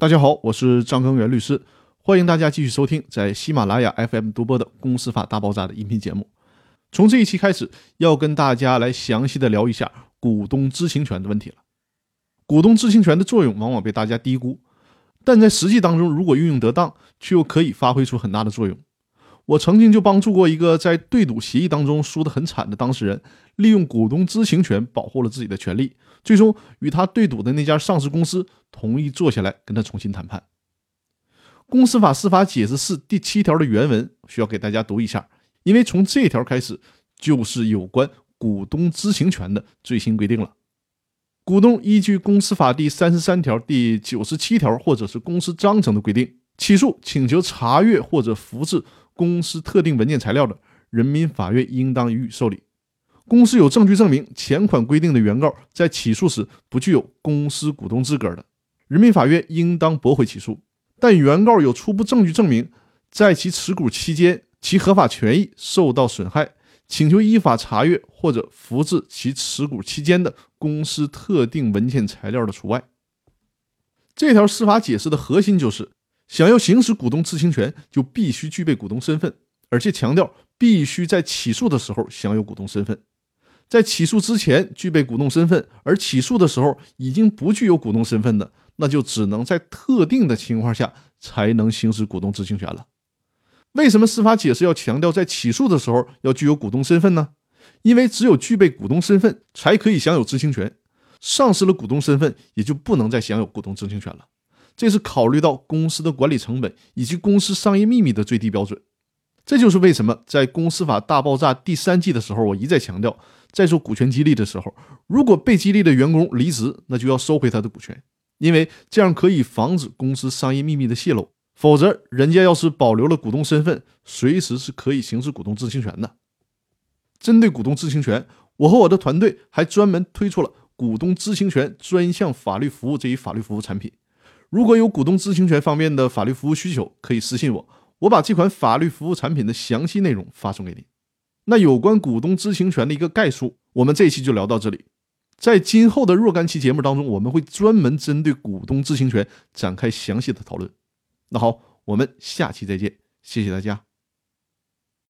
大家好，我是张根元律师，欢迎大家继续收听在喜马拉雅 FM 独播的《公司法大爆炸》的音频节目。从这一期开始，要跟大家来详细的聊一下股东知情权的问题了。股东知情权的作用往往被大家低估，但在实际当中，如果运用得当，却又可以发挥出很大的作用。我曾经就帮助过一个在对赌协议当中输得很惨的当事人，利用股东知情权保护了自己的权利，最终与他对赌的那家上市公司。同意坐下来跟他重新谈判。公司法司法解释四第七条的原文需要给大家读一下，因为从这条开始就是有关股东知情权的最新规定了。股东依据公司法第三十三条、第九十七条或者是公司章程的规定，起诉请求查阅或者复制公司特定文件材料的，人民法院应当予以受理。公司有证据证明前款规定的原告在起诉时不具有公司股东资格的。人民法院应当驳回起诉，但原告有初步证据证明，在其持股期间，其合法权益受到损害，请求依法查阅或者复制其持股期间的公司特定文件材料的除外。这条司法解释的核心就是，想要行使股东知情权，就必须具备股东身份，而且强调必须在起诉的时候享有股东身份。在起诉之前具备股东身份，而起诉的时候已经不具有股东身份的。那就只能在特定的情况下才能行使股东知情权了。为什么司法解释要强调在起诉的时候要具有股东身份呢？因为只有具备股东身份，才可以享有知情权。丧失了股东身份，也就不能再享有股东知情权了。这是考虑到公司的管理成本以及公司商业秘密的最低标准。这就是为什么在公司法大爆炸第三季的时候，我一再强调，在做股权激励的时候，如果被激励的员工离职，那就要收回他的股权。因为这样可以防止公司商业秘密的泄露，否则人家要是保留了股东身份，随时是可以行使股东知情权的。针对股东知情权，我和我的团队还专门推出了股东知情权专项法律服务这一法律服务产品。如果有股东知情权方面的法律服务需求，可以私信我，我把这款法律服务产品的详细内容发送给你。那有关股东知情权的一个概述，我们这一期就聊到这里。在今后的若干期节目当中，我们会专门针对股东知情权展开详细的讨论。那好，我们下期再见，谢谢大家。